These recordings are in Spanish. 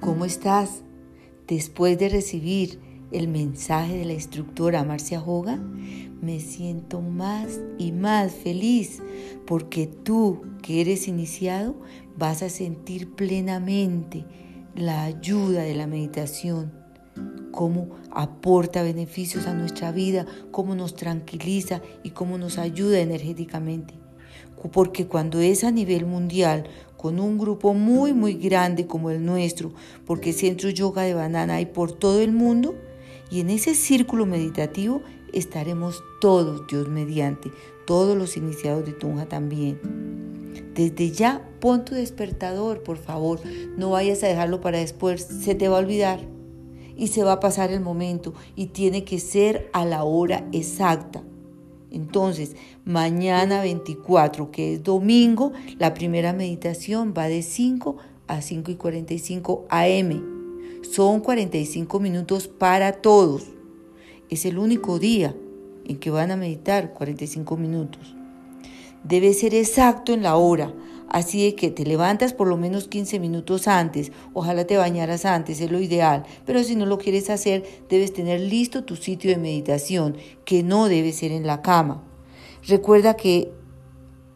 ¿Cómo estás? Después de recibir el mensaje de la instructora Marcia Hoga, me siento más y más feliz porque tú que eres iniciado vas a sentir plenamente la ayuda de la meditación, cómo aporta beneficios a nuestra vida, cómo nos tranquiliza y cómo nos ayuda energéticamente. Porque cuando es a nivel mundial, con un grupo muy, muy grande como el nuestro, porque Centro Yoga de Banana hay por todo el mundo, y en ese círculo meditativo estaremos todos, Dios mediante, todos los iniciados de Tunja también. Desde ya, pon tu despertador, por favor, no vayas a dejarlo para después, se te va a olvidar y se va a pasar el momento y tiene que ser a la hora exacta. Entonces, mañana 24, que es domingo, la primera meditación va de 5 a 5 y 45 AM. Son 45 minutos para todos. Es el único día en que van a meditar 45 minutos. Debe ser exacto en la hora, así de que te levantas por lo menos 15 minutos antes, ojalá te bañaras antes, es lo ideal, pero si no lo quieres hacer, debes tener listo tu sitio de meditación, que no debe ser en la cama. Recuerda que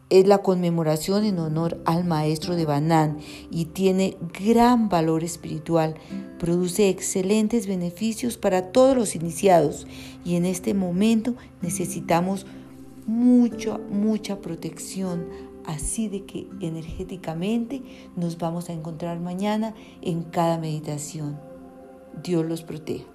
es la conmemoración en honor al maestro de Banán y tiene gran valor espiritual. Produce excelentes beneficios para todos los iniciados y en este momento necesitamos mucha, mucha protección. Así de que energéticamente nos vamos a encontrar mañana en cada meditación. Dios los proteja.